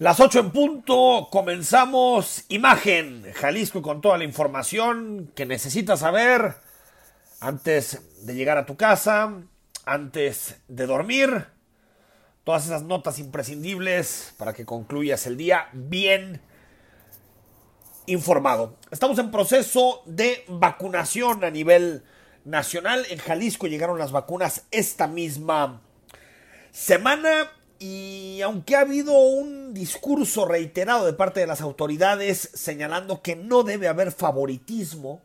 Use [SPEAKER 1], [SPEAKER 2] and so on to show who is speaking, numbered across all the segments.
[SPEAKER 1] Las 8 en punto, comenzamos Imagen, Jalisco con toda la información que necesitas saber antes de llegar a tu casa, antes de dormir, todas esas notas imprescindibles para que concluyas el día bien informado. Estamos en proceso de vacunación a nivel nacional. En Jalisco llegaron las vacunas esta misma semana y aunque ha habido un discurso reiterado de parte de las autoridades señalando que no debe haber favoritismo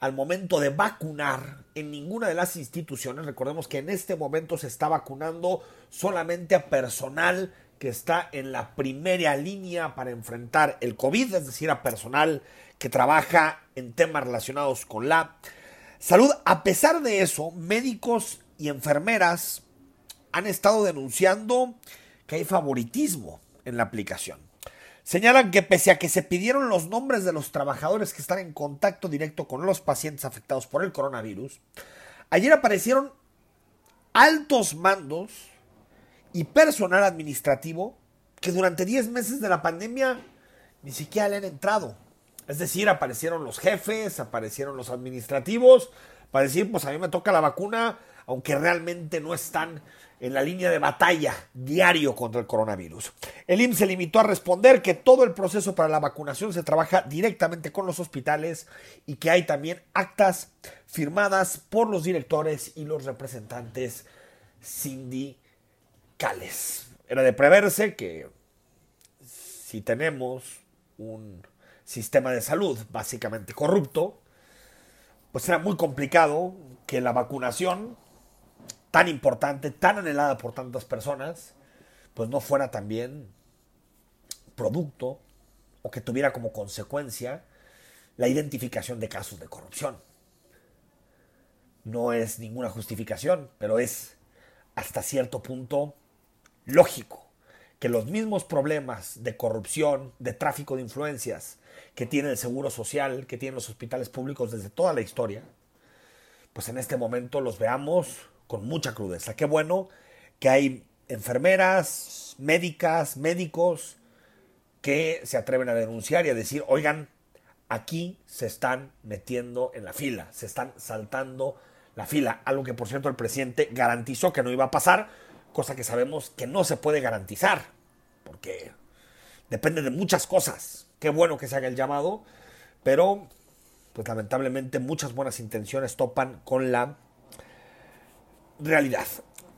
[SPEAKER 1] al momento de vacunar en ninguna de las instituciones, recordemos que en este momento se está vacunando solamente a personal que está en la primera línea para enfrentar el COVID, es decir, a personal que trabaja en temas relacionados con la salud. A pesar de eso, médicos y enfermeras han estado denunciando que hay favoritismo en la aplicación. Señalan que pese a que se pidieron los nombres de los trabajadores que están en contacto directo con los pacientes afectados por el coronavirus, ayer aparecieron altos mandos y personal administrativo que durante 10 meses de la pandemia ni siquiera le han entrado. Es decir, aparecieron los jefes, aparecieron los administrativos, para decir, pues a mí me toca la vacuna, aunque realmente no están en la línea de batalla diario contra el coronavirus. El IMSS se limitó a responder que todo el proceso para la vacunación se trabaja directamente con los hospitales y que hay también actas firmadas por los directores y los representantes sindicales. Era de preverse que si tenemos un sistema de salud básicamente corrupto, pues era muy complicado que la vacunación tan importante, tan anhelada por tantas personas, pues no fuera también producto o que tuviera como consecuencia la identificación de casos de corrupción. No es ninguna justificación, pero es hasta cierto punto lógico que los mismos problemas de corrupción, de tráfico de influencias que tiene el Seguro Social, que tienen los hospitales públicos desde toda la historia, pues en este momento los veamos con mucha crudeza. Qué bueno que hay enfermeras, médicas, médicos que se atreven a denunciar y a decir, oigan, aquí se están metiendo en la fila, se están saltando la fila, algo que por cierto el presidente garantizó que no iba a pasar, cosa que sabemos que no se puede garantizar, porque depende de muchas cosas. Qué bueno que se haga el llamado, pero pues lamentablemente muchas buenas intenciones topan con la realidad.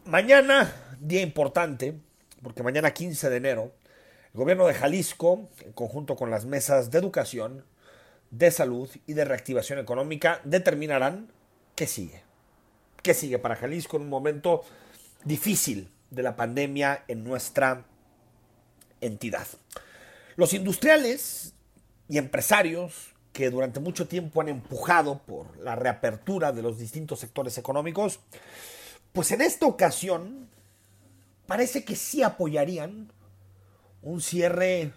[SPEAKER 1] Mañana, día importante, porque mañana 15 de enero, el gobierno de Jalisco, en conjunto con las mesas de educación, de salud y de reactivación económica, determinarán qué sigue. ¿Qué sigue para Jalisco en un momento difícil de la pandemia en nuestra entidad? Los industriales y empresarios que durante mucho tiempo han empujado por la reapertura de los distintos sectores económicos, pues en esta ocasión parece que sí apoyarían un cierre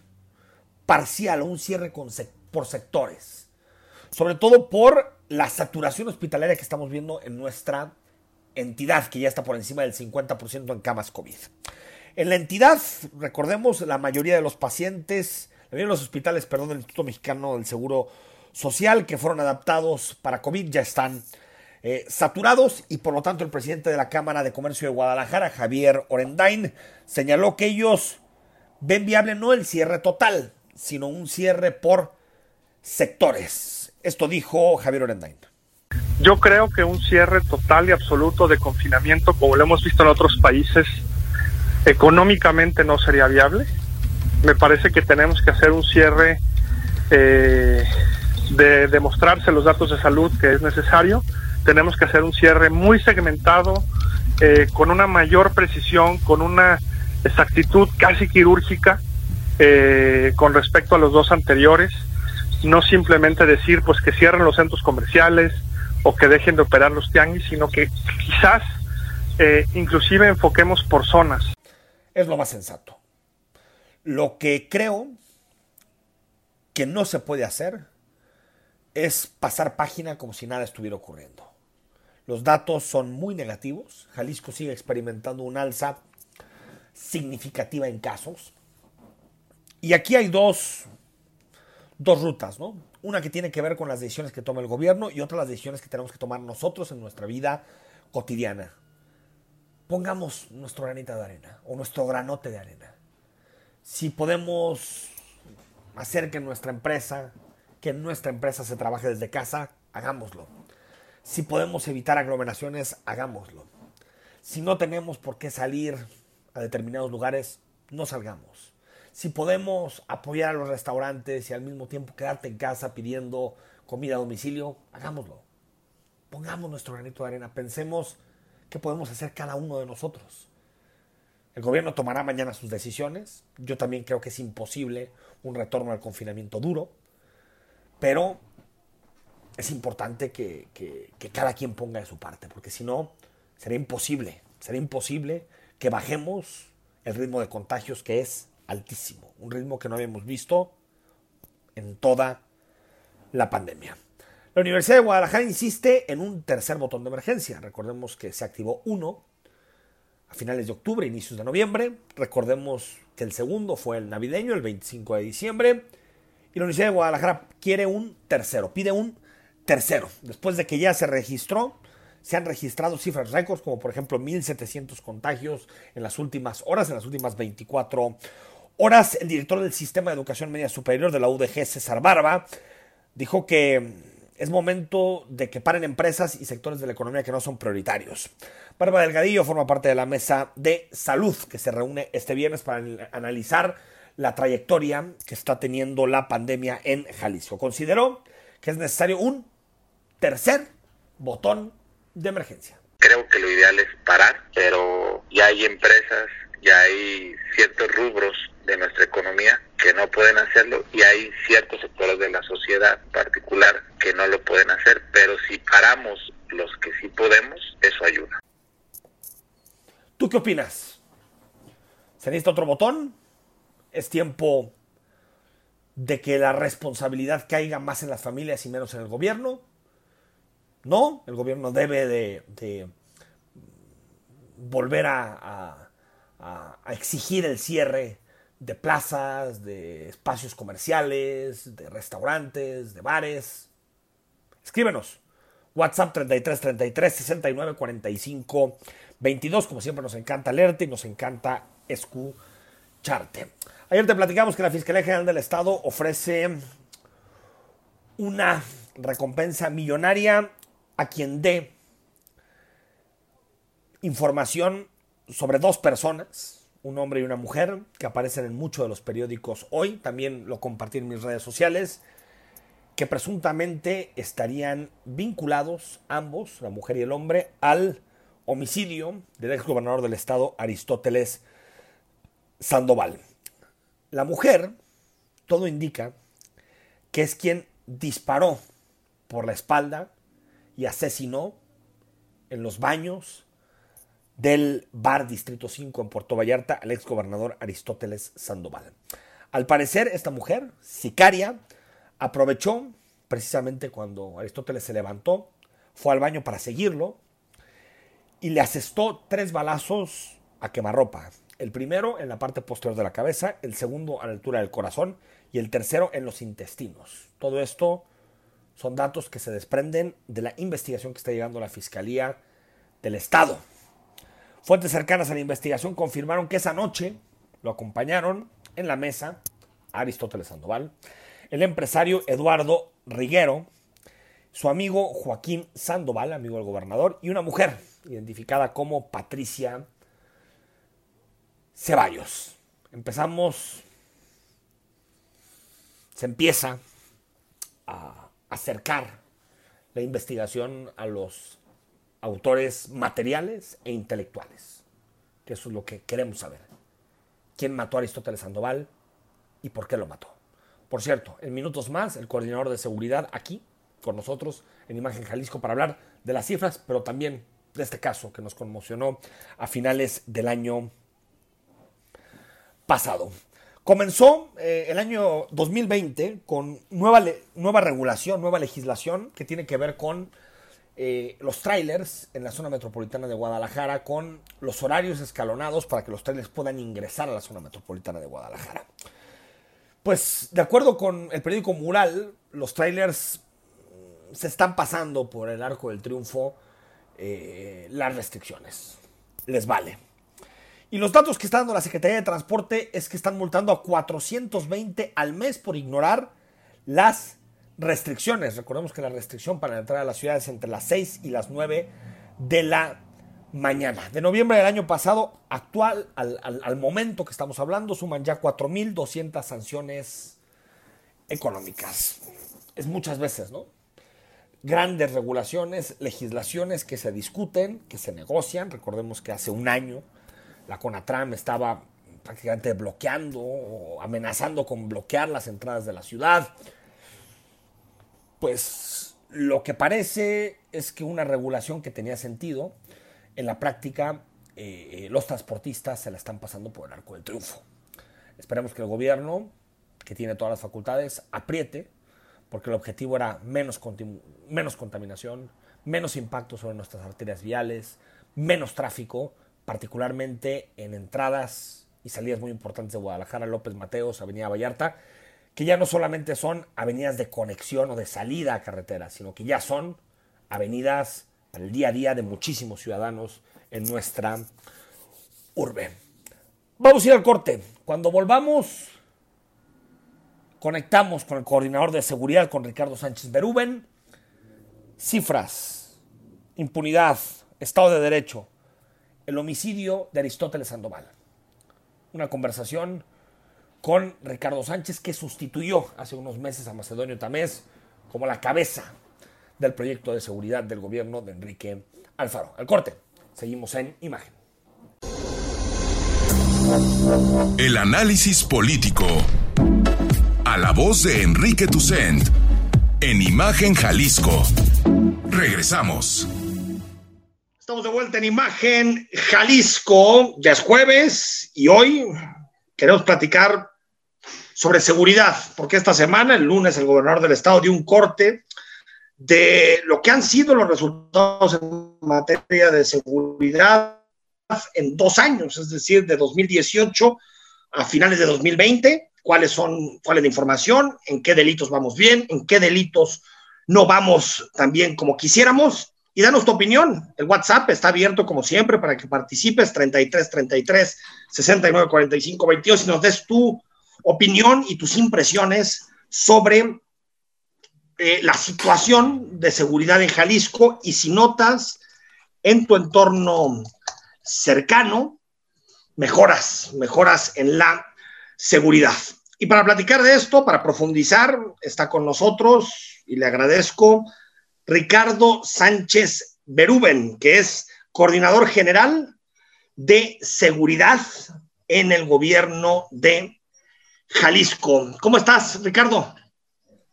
[SPEAKER 1] parcial, un cierre por sectores. Sobre todo por la saturación hospitalaria que estamos viendo en nuestra entidad, que ya está por encima del 50% en camas COVID. En la entidad, recordemos, la mayoría de los pacientes, la mayoría de los hospitales, perdón, del Instituto Mexicano del Seguro Social que fueron adaptados para COVID ya están eh, saturados y por lo tanto el presidente de la Cámara de Comercio de Guadalajara, Javier Orendain, señaló que ellos ven viable no el cierre total, sino un cierre por sectores. Esto dijo Javier Orendain.
[SPEAKER 2] Yo creo que un cierre total y absoluto de confinamiento, como lo hemos visto en otros países, económicamente no sería viable. Me parece que tenemos que hacer un cierre eh, de demostrarse los datos de salud que es necesario tenemos que hacer un cierre muy segmentado, eh, con una mayor precisión, con una exactitud casi quirúrgica eh, con respecto a los dos anteriores, no simplemente decir pues que cierren los centros comerciales o que dejen de operar los tianguis, sino que quizás eh, inclusive enfoquemos por zonas.
[SPEAKER 1] Es lo más sensato. Lo que creo que no se puede hacer es pasar página como si nada estuviera ocurriendo. Los datos son muy negativos. Jalisco sigue experimentando un alza significativa en casos. Y aquí hay dos, dos rutas, ¿no? Una que tiene que ver con las decisiones que toma el gobierno y otra las decisiones que tenemos que tomar nosotros en nuestra vida cotidiana. Pongamos nuestro granito de arena o nuestro granote de arena. Si podemos hacer que nuestra empresa, que nuestra empresa se trabaje desde casa, hagámoslo. Si podemos evitar aglomeraciones, hagámoslo. Si no tenemos por qué salir a determinados lugares, no salgamos. Si podemos apoyar a los restaurantes y al mismo tiempo quedarte en casa pidiendo comida a domicilio, hagámoslo. Pongamos nuestro granito de arena, pensemos qué podemos hacer cada uno de nosotros. El gobierno tomará mañana sus decisiones. Yo también creo que es imposible un retorno al confinamiento duro. Pero es importante que, cada quien ponga de su parte, porque si no, sería imposible, sería imposible que bajemos el ritmo de contagios que es altísimo, un ritmo que no habíamos visto en toda la pandemia. La Universidad de Guadalajara insiste en un tercer botón de emergencia. Recordemos que se activó uno a finales de octubre, inicios de noviembre. Recordemos que el segundo fue el navideño, el 25 de diciembre. Y la Universidad de Guadalajara quiere un tercero, pide un tercero. Después de que ya se registró, se han registrado cifras récords, como por ejemplo 1.700 contagios en las últimas horas, en las últimas 24 horas. El director del Sistema de Educación Media Superior de la UDG, César Barba, dijo que es momento de que paren empresas y sectores de la economía que no son prioritarios. Barba Delgadillo forma parte de la mesa de salud que se reúne este viernes para analizar la trayectoria que está teniendo la pandemia en Jalisco. Consideró que es necesario un tercer botón de emergencia.
[SPEAKER 3] Creo que lo ideal es parar, pero ya hay empresas, ya hay ciertos rubros de nuestra economía que no pueden hacerlo y hay ciertos sectores de la sociedad particular que no lo pueden hacer, pero si paramos los que sí podemos, eso ayuda.
[SPEAKER 1] ¿Tú qué opinas? ¿Se necesita otro botón? ¿Es tiempo de que la responsabilidad caiga más en las familias y menos en el gobierno? No, el gobierno debe de, volver a, exigir el cierre de plazas, de espacios comerciales, de restaurantes, de bares. Escríbenos. WhatsApp 33 33 69 45 22. Como siempre, nos encanta leerte y nos encanta escucharte. Ayer te platicamos que la Fiscalía General del Estado ofrece una recompensa millonaria a quien dé información sobre dos personas, un hombre y una mujer, que aparecen en muchos de los periódicos hoy, también lo compartí en mis redes sociales, que presuntamente estarían vinculados ambos, la mujer y el hombre, al homicidio del ex gobernador del estado Aristóteles Sandoval. La mujer, todo indica, que es quien disparó por la espalda y asesinó en los baños del bar Distrito 5 en Puerto Vallarta al ex gobernador Aristóteles Sandoval. Al parecer, esta mujer, sicaria, aprovechó precisamente cuando Aristóteles se levantó, fue al baño para seguirlo y le asestó tres balazos a quemarropa el primero en la parte posterior de la cabeza, el segundo a la altura del corazón y el tercero en los intestinos. Todo esto son datos que se desprenden de la investigación que está llegando a la Fiscalía del Estado. Fuentes cercanas a la investigación confirmaron que esa noche lo acompañaron en la mesa Aristóteles Sandoval, el empresario Eduardo Riguero, su amigo Joaquín Sandoval, amigo del gobernador, y una mujer identificada como Patricia Ceballos. Empezamos, se empieza a acercar la investigación a los autores materiales e intelectuales, que eso es lo que queremos saber. quién mató a Aristóteles Sandoval y por qué lo mató. Por cierto, en minutos más, el coordinador de seguridad aquí con nosotros en Imagen Jalisco para hablar de las cifras, pero también de este caso que nos conmocionó a finales del año pasado. Comenzó eh, el año 2020 con nueva, nueva regulación, nueva legislación que tiene que ver con eh, los trailers en la zona metropolitana de Guadalajara, con los horarios escalonados para que los trailers puedan ingresar a la zona metropolitana de Guadalajara. Pues de acuerdo con el periódico Mural, los trailers se están pasando por el arco del triunfo eh, las restricciones. Les vale. Y los datos que está dando la Secretaría de Transporte es que están multando a 420 al mes por ignorar las restricciones. Recordemos que la restricción para entrar a la ciudad es entre las 6 y las 9 de la mañana. De noviembre del año pasado, actual, al, al momento que estamos hablando, suman ya 4.200 sanciones económicas. Es muchas veces, ¿no? grandes regulaciones, legislaciones que se discuten, que se negocian. Recordemos que hace un año la CONATRAM estaba prácticamente bloqueando o amenazando con bloquear las entradas de la ciudad. Pues lo que parece es que una regulación que tenía sentido, en la práctica eh, los transportistas se la están pasando por el arco del triunfo. Esperemos que el gobierno, que tiene todas las facultades, apriete porque el objetivo era menos, menos contaminación, menos impacto sobre nuestras arterias viales, menos tráfico, particularmente en entradas y salidas muy importantes de Guadalajara, López Mateos, Avenida Vallarta, que ya no solamente son avenidas de conexión o de salida a carretera, sino que ya son avenidas para el día a día de muchísimos ciudadanos en nuestra urbe. Vamos a ir al corte. Cuando volvamos, Conectamos con el coordinador de seguridad, con Ricardo Sánchez Berúben. Cifras, impunidad, Estado de Derecho, el homicidio de Aristóteles Sandoval. Una conversación con Ricardo Sánchez que sustituyó hace unos meses a Macedonio Tamés como la cabeza del proyecto de seguridad del gobierno de Enrique Alfaro. Al corte, seguimos en imagen.
[SPEAKER 4] El análisis político a la voz de Enrique Tucent en Imagen Jalisco. Regresamos.
[SPEAKER 1] Estamos de vuelta en Imagen Jalisco. Ya es jueves y hoy queremos platicar sobre seguridad, porque esta semana, el lunes, el gobernador del estado dio un corte de lo que han sido los resultados en materia de seguridad en dos años, es decir, de 2018 a finales de 2020 cuáles son, cuál es la información, en qué delitos vamos bien, en qué delitos no vamos tan bien como quisiéramos. Y danos tu opinión. El WhatsApp está abierto como siempre para que participes, 33 33 69 45 22, y nos des tu opinión y tus impresiones sobre eh, la situación de seguridad en Jalisco y si notas en tu entorno cercano mejoras, mejoras en la seguridad. Y para platicar de esto, para profundizar, está con nosotros y le agradezco Ricardo Sánchez Berúben, que es coordinador general de seguridad en el gobierno de Jalisco. ¿Cómo estás, Ricardo?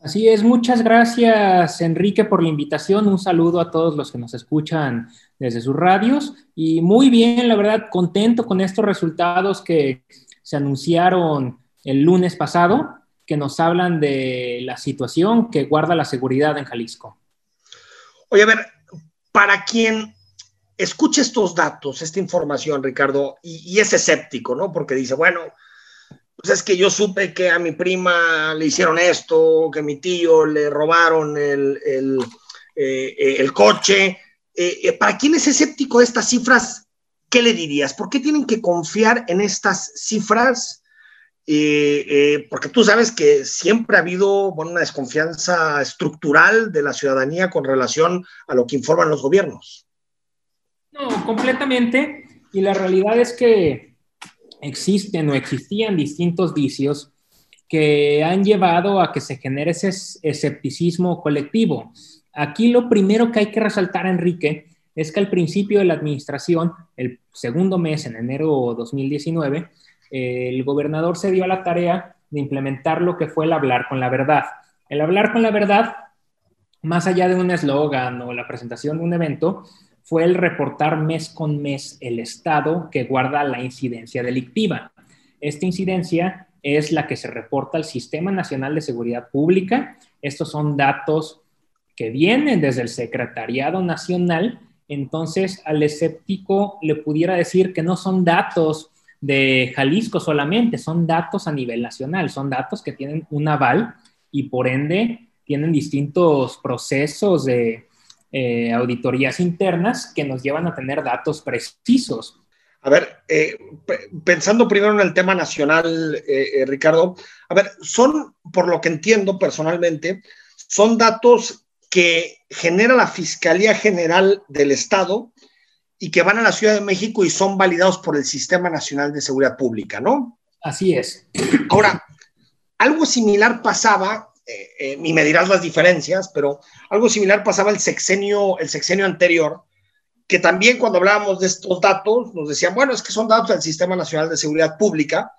[SPEAKER 5] Así es, muchas gracias Enrique por la invitación. Un saludo a todos los que nos escuchan desde sus radios y muy bien, la verdad, contento con estos resultados que se anunciaron el lunes pasado, que nos hablan de la situación que guarda la seguridad en Jalisco.
[SPEAKER 1] Oye, a ver, para quien escuche estos datos, esta información, Ricardo, y, es escéptico, ¿no? Porque dice, bueno, pues es que yo supe que a mi prima le hicieron esto, que a mi tío le robaron el, el, eh, coche. Eh, eh, para quien es escéptico de estas cifras, ¿qué le dirías? ¿Por qué tienen que confiar en estas cifras? Eh, eh, porque tú sabes que siempre ha habido bueno, una desconfianza estructural de la ciudadanía con relación a lo que informan los gobiernos.
[SPEAKER 5] No, completamente. Y la realidad es que existen o existían distintos vicios que han llevado a que se genere ese escepticismo colectivo. Aquí lo primero que hay que resaltar, Enrique, es que al principio de la administración, el segundo mes, en enero de 2019, el gobernador se dio a la tarea de implementar lo que fue el hablar con la verdad. El hablar con la verdad, más allá de un eslogan o la presentación de un evento, fue el reportar mes con mes el estado que guarda la incidencia delictiva. Esta incidencia es la que se reporta al Sistema Nacional de Seguridad Pública. Estos son datos que vienen desde el Secretariado Nacional. Entonces, al escéptico le pudiera decir que no son datos de Jalisco solamente, son datos a nivel nacional, son datos que tienen un aval y por ende tienen distintos procesos de eh, auditorías internas que nos llevan a tener datos precisos.
[SPEAKER 1] A ver, eh, pensando primero en el tema nacional, eh, Ricardo, a ver, son, por lo que entiendo personalmente, son datos que genera la Fiscalía General del Estado y que van a la Ciudad de México y son validados por el Sistema Nacional de Seguridad Pública, ¿no?
[SPEAKER 5] Así es.
[SPEAKER 1] Ahora, algo similar pasaba, eh, eh, y me dirás las diferencias, pero algo similar pasaba el sexenio, el sexenio anterior, que también cuando hablábamos de estos datos nos decían, bueno, es que son datos del Sistema Nacional de Seguridad Pública,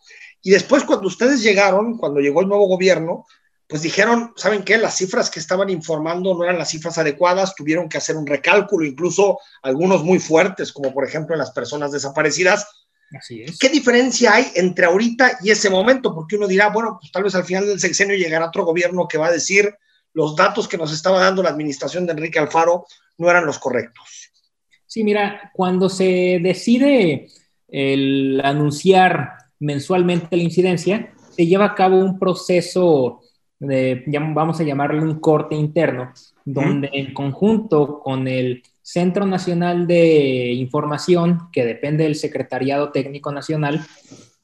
[SPEAKER 1] y después cuando ustedes llegaron, cuando llegó el nuevo gobierno, pues dijeron, ¿saben qué? Las cifras que estaban informando no eran las cifras adecuadas, tuvieron que hacer un recálculo, incluso algunos muy fuertes, como por ejemplo en las personas desaparecidas.
[SPEAKER 5] Así es.
[SPEAKER 1] ¿Qué diferencia hay entre ahorita y ese momento? Porque uno dirá, bueno, pues tal vez al final del sexenio llegará otro gobierno que va a decir los datos que nos estaba dando la administración de Enrique Alfaro no eran los correctos.
[SPEAKER 5] Sí, mira, cuando se decide el anunciar mensualmente la incidencia, se lleva a cabo un proceso vamos a llamarle un corte interno, donde en conjunto con el Centro Nacional de Información, que depende del Secretariado Técnico Nacional,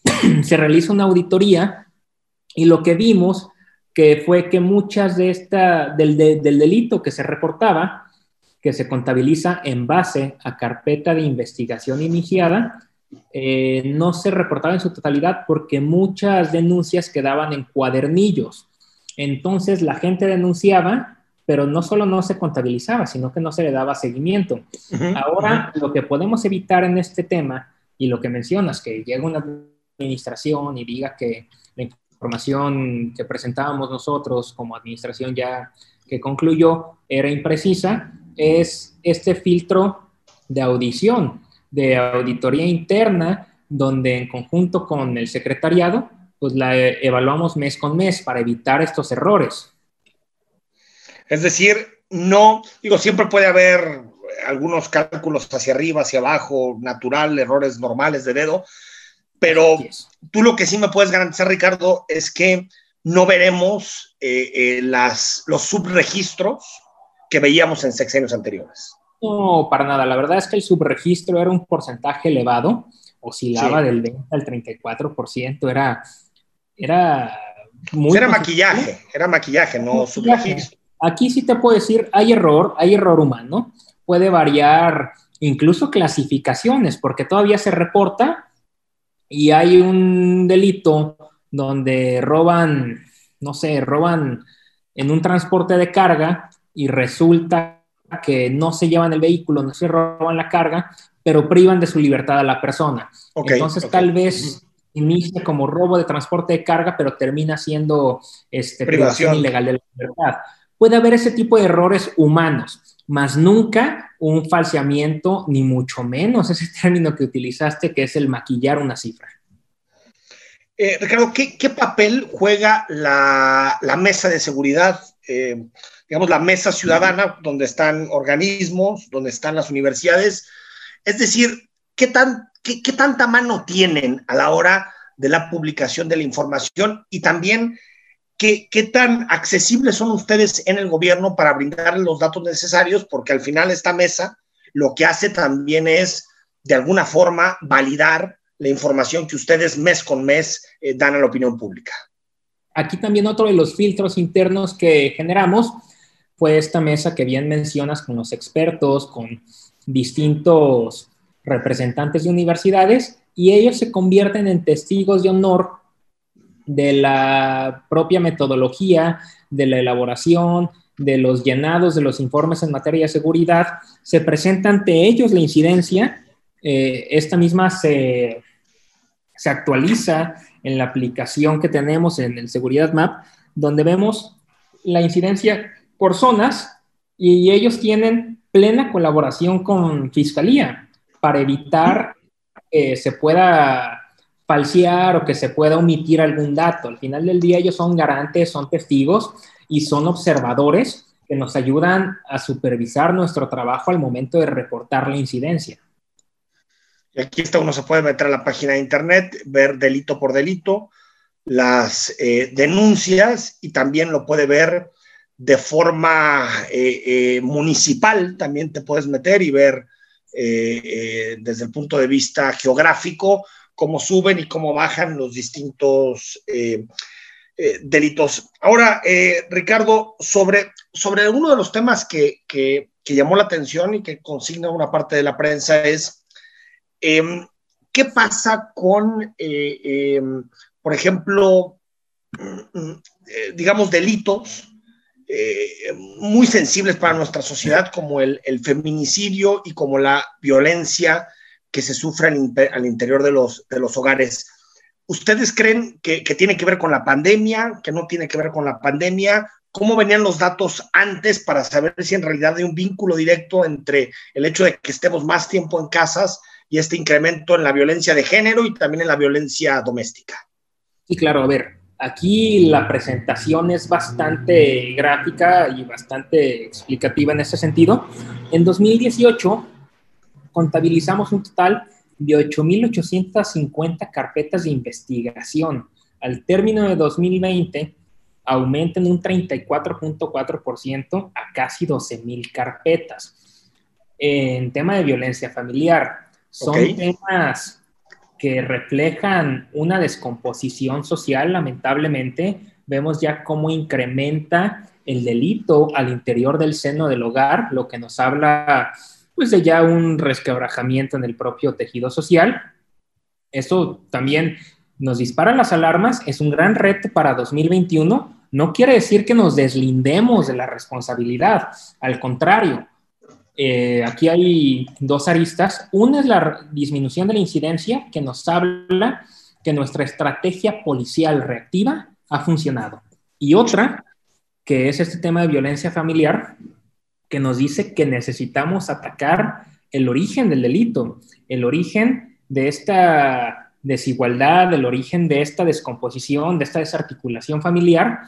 [SPEAKER 5] se realiza una auditoría y lo que vimos que fue que muchas de esta, del, del delito que se reportaba, que se contabiliza en base a carpeta de investigación iniciada, eh, no se reportaba en su totalidad porque muchas denuncias quedaban en cuadernillos. Entonces la gente denunciaba, pero no solo no se contabilizaba, sino que no se le daba seguimiento. Ahora lo que podemos evitar en este tema y lo que mencionas, que llega una administración y diga que la información que presentábamos nosotros como administración ya que concluyó era imprecisa, es este filtro de audición, de auditoría interna, donde en conjunto con el secretariado pues la evaluamos mes con mes para evitar estos errores.
[SPEAKER 1] Es decir, no, digo, siempre puede haber algunos cálculos hacia arriba, hacia abajo, natural, errores normales de dedo, pero tú lo que sí me puedes garantizar, Ricardo, es que no veremos eh, eh, las, los subregistros que veíamos en sexenios anteriores.
[SPEAKER 5] No, para nada. La verdad es que el subregistro era un porcentaje elevado, oscilaba del 20 al 34%, era era
[SPEAKER 1] muy... Era maquillaje, era maquillaje, no maquillaje.
[SPEAKER 5] Aquí sí te puedo decir, hay error, hay error humano, puede variar incluso clasificaciones, porque todavía se reporta y hay un delito donde roban, no sé, roban en un transporte de carga y resulta que no se llevan el vehículo, no se roban la carga, pero privan de su libertad a la persona. Entonces tal vez inicia como robo de transporte de carga, pero termina siendo este, privación. ilegal de la libertad. Puede haber ese tipo de errores humanos, más nunca un falseamiento, ni mucho menos ese término que utilizaste, que es el maquillar una cifra.
[SPEAKER 1] Eh, Ricardo, ¿qué, papel juega la, mesa de seguridad, eh, digamos, la mesa ciudadana, donde están organismos, donde están las universidades? Es decir, ¿qué tan ¿qué, tanta mano tienen a la hora de la publicación de la información y también qué, qué tan accesibles son ustedes en el gobierno para brindarles los datos necesarios, porque al final esta mesa lo que hace también es, de alguna forma, validar la información que ustedes mes con mes eh, dan a la opinión pública.
[SPEAKER 5] Aquí también otro de los filtros internos que generamos fue esta mesa que bien mencionas con los expertos, con distintos representantes de universidades y ellos se convierten en testigos de honor de la propia metodología, de la elaboración, de los llenados de los informes en materia de seguridad. Se presenta ante ellos la incidencia. Eh, esta misma se, se actualiza en la aplicación que tenemos en el Seguridad Map, donde vemos la incidencia por zonas y ellos tienen plena colaboración con Fiscalía para evitar que se pueda falsear o que se pueda omitir algún dato. Al final del día ellos son garantes, son testigos y son observadores que nos ayudan a supervisar nuestro trabajo al momento de reportar la incidencia.
[SPEAKER 1] Y aquí está, uno se puede meter a la página de internet, ver delito por delito, las eh, denuncias y también lo puede ver de forma eh, eh, municipal, también te puedes meter y ver desde el punto de vista geográfico cómo suben y cómo bajan los distintos delitos. Ahora, Ricardo, sobre, sobre uno de los temas que, que, llamó la atención y que consigna una parte de la prensa es em, qué pasa con em, por ejemplo, mm, eh, digamos, delitos eh, muy sensibles para nuestra sociedad, como el, feminicidio y como la violencia que se sufre al, interior de los, de los hogares. ¿Ustedes creen que, tiene que ver con la pandemia, que no tiene que ver con la pandemia? ¿Cómo venían los datos antes para saber si en realidad hay un vínculo directo entre el hecho de que estemos más tiempo en casas y este incremento en la violencia de género y también en la violencia doméstica?
[SPEAKER 5] Y claro, a ver, aquí la presentación es bastante gráfica y bastante explicativa en ese sentido. En 2018 contabilizamos un total de 8.850 carpetas de investigación. Al término de 2020 aumentan un 34.4% a casi 12.000 carpetas. En tema de violencia familiar, son temas que reflejan una descomposición social, lamentablemente, vemos ya cómo incrementa el delito al interior del seno del hogar, lo que nos habla pues de ya un resquebrajamiento en el propio tejido social. Esto también nos dispara las alarmas, es un gran reto para 2021. No quiere decir que nos deslindemos de la responsabilidad, al contrario, eh, aquí hay dos aristas. Una es la disminución de la incidencia, que nos habla que nuestra estrategia policial reactiva ha funcionado. Y otra, que es este tema de violencia familiar, que nos dice que necesitamos atacar el origen del delito, el origen de esta desigualdad, el origen de esta descomposición, de esta desarticulación familiar,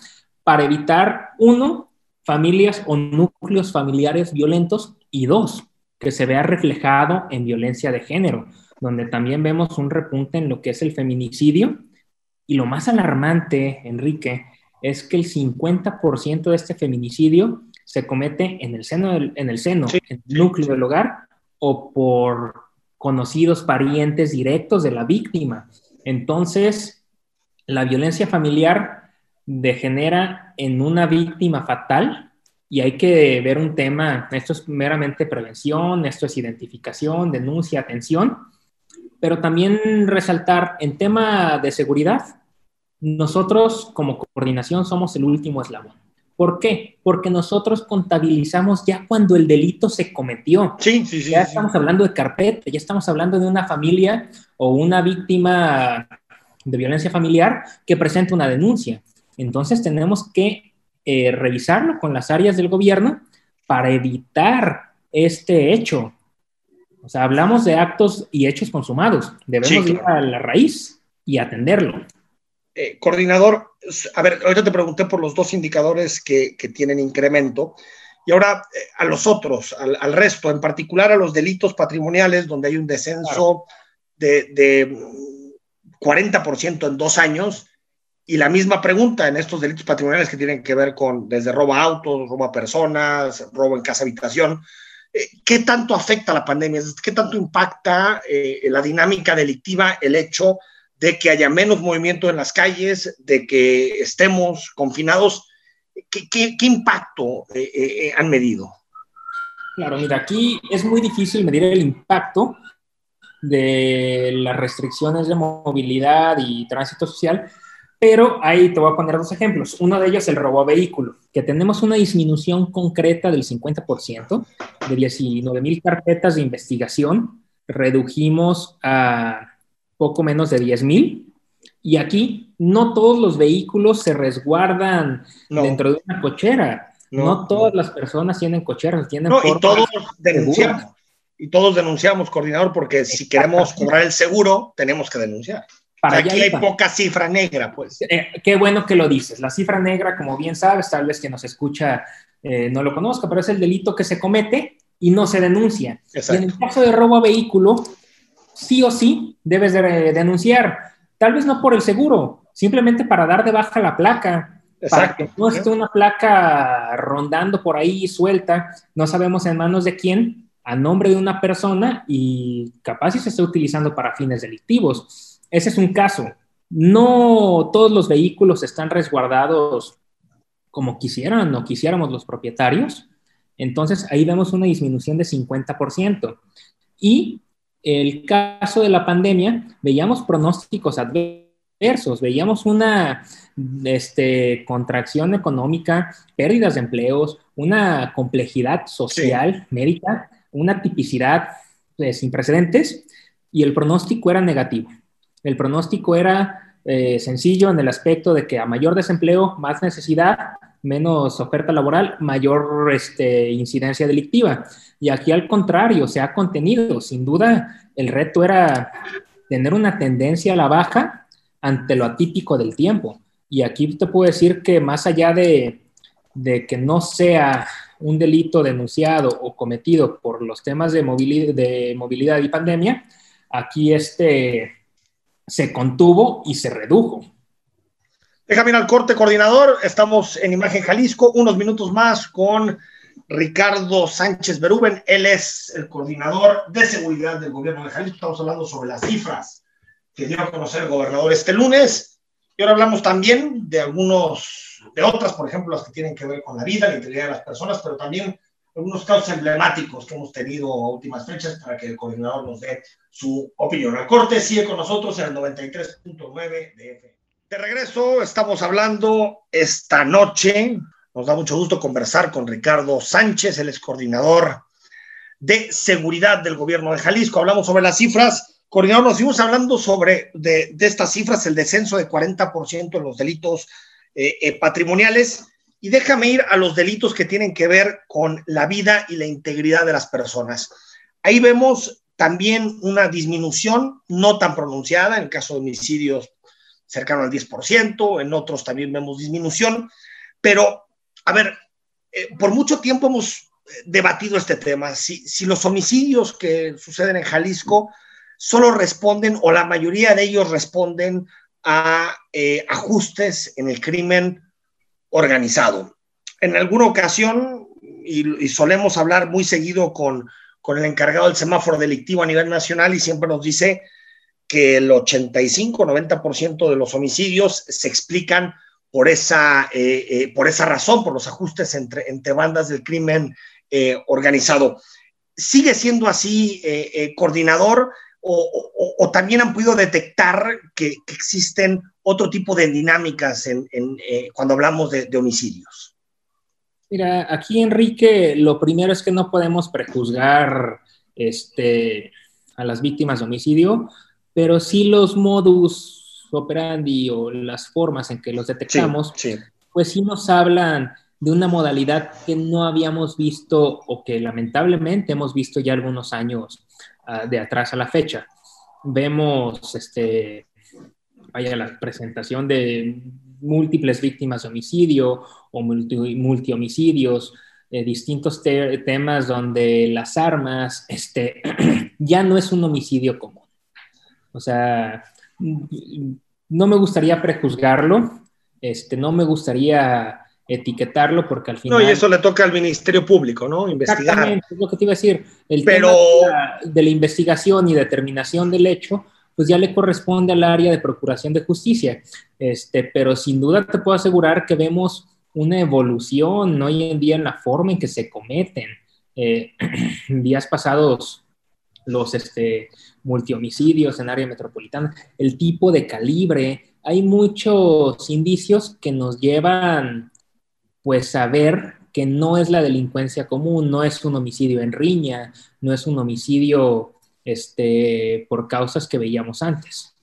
[SPEAKER 5] para evitar, uno, familias o núcleos familiares violentos y dos, que se vea reflejado en violencia de género, donde también vemos un repunte en lo que es el feminicidio. Y lo más alarmante, Enrique, es que el 50% de este feminicidio se comete en el seno, en el, seno, en el núcleo del hogar o por conocidos parientes directos de la víctima. Entonces, la violencia familiar degenera en una víctima fatal y hay que ver un tema, esto es meramente prevención, esto es identificación, denuncia, atención, pero también resaltar en tema de seguridad, nosotros como coordinación somos el último eslabón. ¿Por qué? Porque nosotros contabilizamos ya cuando el delito se cometió.
[SPEAKER 1] Sí, sí, sí.
[SPEAKER 5] Ya estamos hablando de carpeta, ya estamos hablando de una familia o una víctima de violencia familiar que presenta una denuncia. Entonces tenemos que eh, revisarlo con las áreas del gobierno para evitar este hecho. O sea, hablamos de actos y hechos consumados. Debemos ir a la raíz y atenderlo.
[SPEAKER 1] Eh, coordinador, a ver, ahorita te pregunté por los dos indicadores que, tienen incremento y ahora eh, a los otros, al, resto, en particular a los delitos patrimoniales, donde hay un descenso de, de 40% en dos años y la misma pregunta en estos delitos patrimoniales que tienen que ver con desde robo a autos, robo a personas, robo en casa habitación. Eh, ¿Qué tanto afecta la pandemia? ¿Qué tanto impacta eh, la dinámica delictiva el hecho de que haya menos movimiento en las calles, de que estemos confinados? ¿Qué, impacto eh, han medido?
[SPEAKER 5] Claro, mira, aquí es muy difícil medir el impacto de las restricciones de movilidad y tránsito social, pero ahí te voy a poner dos ejemplos. Uno de ellos es el robo a vehículo, que tenemos una disminución concreta del 50%, de 19 mil carpetas de investigación, redujimos a poco menos de 10 mil. Y aquí no todos los vehículos se resguardan dentro de una cochera. No, todas las personas tienen cocheras, tienen...
[SPEAKER 1] No, y todos denunciamos. Y todos denunciamos, coordinador, porque si queremos cobrar el seguro, tenemos que denunciar. Para aquí hay poca cifra negra, pues.
[SPEAKER 5] Eh, qué bueno que lo dices. La cifra negra, como bien sabes, tal vez que nos escucha eh, no lo conozca, pero es el delito que se comete y no se denuncia. Y en el caso de robo a vehículo, sí o sí debes de denunciar. Tal vez no por el seguro, simplemente para dar de baja la placa. Para que no esté una placa rondando por ahí suelta, no sabemos en manos de quién, a nombre de una persona y capaz si se está utilizando para fines delictivos. Ese es un caso. No todos los vehículos están resguardados como quisieran o quisiéramos los propietarios. Entonces ahí vemos una disminución de 50%. Y el caso de la pandemia, veíamos pronósticos adversos, veíamos una este, contracción económica, pérdidas de empleos, una complejidad social, médica, una tipicidad eh, sin precedentes, y el pronóstico era negativo. El pronóstico era eh, sencillo en el aspecto de que a mayor desempleo, más necesidad, menos oferta laboral, mayor este, incidencia delictiva. Y aquí al contrario, se ha contenido. Sin duda, el reto era tener una tendencia a la baja ante lo atípico del tiempo. Y aquí te puedo decir que más allá de, que no sea un delito denunciado o cometido por los temas de movilidad, de movilidad y pandemia, aquí este se contuvo y se redujo.
[SPEAKER 1] Déjame ir al corte, coordinador. Estamos en Imagen Jalisco, unos minutos más con Ricardo Sánchez Berúben. Él es el coordinador de seguridad del gobierno de Jalisco. Estamos hablando sobre las cifras que dio a conocer el gobernador este lunes. Y ahora hablamos también de algunos, de otras, por ejemplo, las que tienen que ver con la vida, la integridad de las personas, pero también algunos casos emblemáticos que hemos tenido últimas fechas para que el coordinador nos dé su opinión. El corte sigue con nosotros en el 93.9 de FM. De regreso, estamos hablando esta noche. Nos da mucho gusto conversar con Ricardo Sánchez, el ex coordinador de seguridad del gobierno de Jalisco. Hablamos sobre las cifras. Coordinador, nos seguimos hablando sobre de, estas cifras, el descenso de 40% en los delitos eh, eh, patrimoniales. Y déjame ir a los delitos que tienen que ver con la vida y la integridad de las personas. Ahí vemos también una disminución no tan pronunciada en el caso de homicidios cercano al 10%, en otros también vemos disminución, pero, a ver, eh, por mucho tiempo hemos eh, debatido este tema, si, si los homicidios que suceden en Jalisco solo responden, o la mayoría de ellos responden a eh, ajustes en el crimen organizado. En alguna ocasión, y, solemos hablar muy seguido con, con el encargado del semáforo delictivo a nivel nacional, y siempre nos dice que el 85-90% de los homicidios se explican por esa, eh, eh, por esa razón, por los ajustes entre, entre bandas del crimen eh, organizado. ¿Sigue siendo así, coordinador, o, también han podido detectar que, existen otro tipo de dinámicas en, cuando hablamos de, de homicidios?
[SPEAKER 5] Mira, aquí Enrique, lo primero es que no podemos prejuzgar este, a las víctimas de homicidio pero sí los modus operandi o las formas en que los detectamos, pues sí nos hablan de una modalidad que no habíamos visto o que lamentablemente hemos visto ya algunos años ah, de atrás a la fecha. Vemos, este, vaya, la presentación de múltiples víctimas de homicidio o multi, multihomicidios, eh, distintos temas donde las armas, este, ya no es un homicidio común o sea, no me gustaría prejuzgarlo, este, no me gustaría etiquetarlo porque al final...
[SPEAKER 1] No, y eso le toca al Ministerio Público, ¿no? Investigar.
[SPEAKER 5] Exactamente, es lo que te iba a decir. El
[SPEAKER 1] Pero...
[SPEAKER 5] tema de la, investigación y determinación del hecho, pues ya le corresponde al área de Procuración de Justicia. Este, pero sin duda te puedo asegurar que vemos una evolución hoy en día en la forma en que se cometen. Eh, días pasados los este, multihomicidios en área metropolitana, el tipo de calibre. Hay muchos indicios que nos llevan pues a ver que no es la delincuencia común, no es un homicidio en riña, no es un homicidio este, por causas que veíamos antes.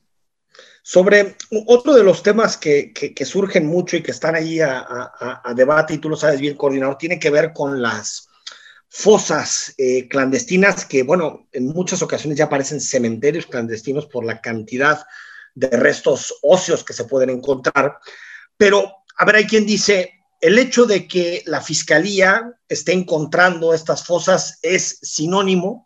[SPEAKER 1] Sobre otro de los temas que, surgen mucho y que están ahí a, debate, y tú lo sabes bien, coordinador, tiene que ver con las fosas eh, clandestinas que, bueno, en muchas ocasiones ya parecen cementerios clandestinos por la cantidad de restos óseos que se pueden encontrar. Pero, a ver, hay quien dice, el hecho de que la fiscalía esté encontrando estas fosas es sinónimo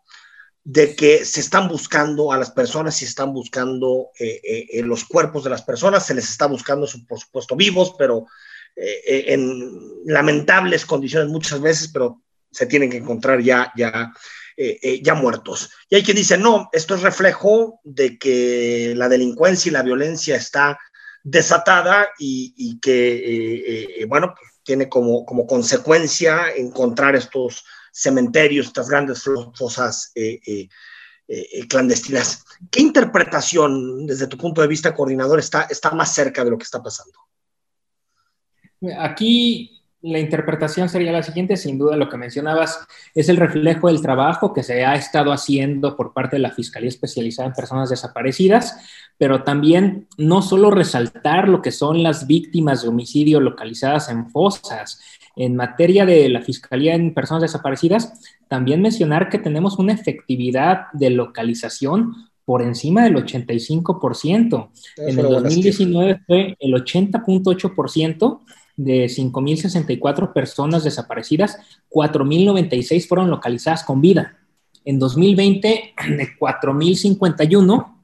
[SPEAKER 1] de que se están buscando a las personas y se están buscando eh, eh, los cuerpos de las personas, se les está buscando, por supuesto, vivos, pero en lamentables condiciones muchas veces, pero se tienen que encontrar ya, ya, eh, eh, ya muertos. Y hay quien dice, no, esto es reflejo de que la delincuencia y la violencia está desatada y, que, eh, bueno, pues, tiene como, como consecuencia encontrar estos cementerios, estas grandes fosas clandestinas. ¿Qué interpretación, desde tu punto de vista, coordinador, está, está más cerca de lo que está pasando?
[SPEAKER 5] Aquí la interpretación sería la siguiente, sin duda lo que mencionabas es el reflejo del trabajo que se ha estado haciendo por parte de la Fiscalía Especializada en Personas Desaparecidas, pero también no solo resaltar lo que son las víctimas de homicidio localizadas en fosas. En materia de la Fiscalía en Personas Desaparecidas, también mencionar que tenemos una efectividad de localización por encima del 85%. En el 2019 fue el 80.8% de 5.064 personas desaparecidas, 4.096 fueron localizadas con vida. En 2020, de 4.051,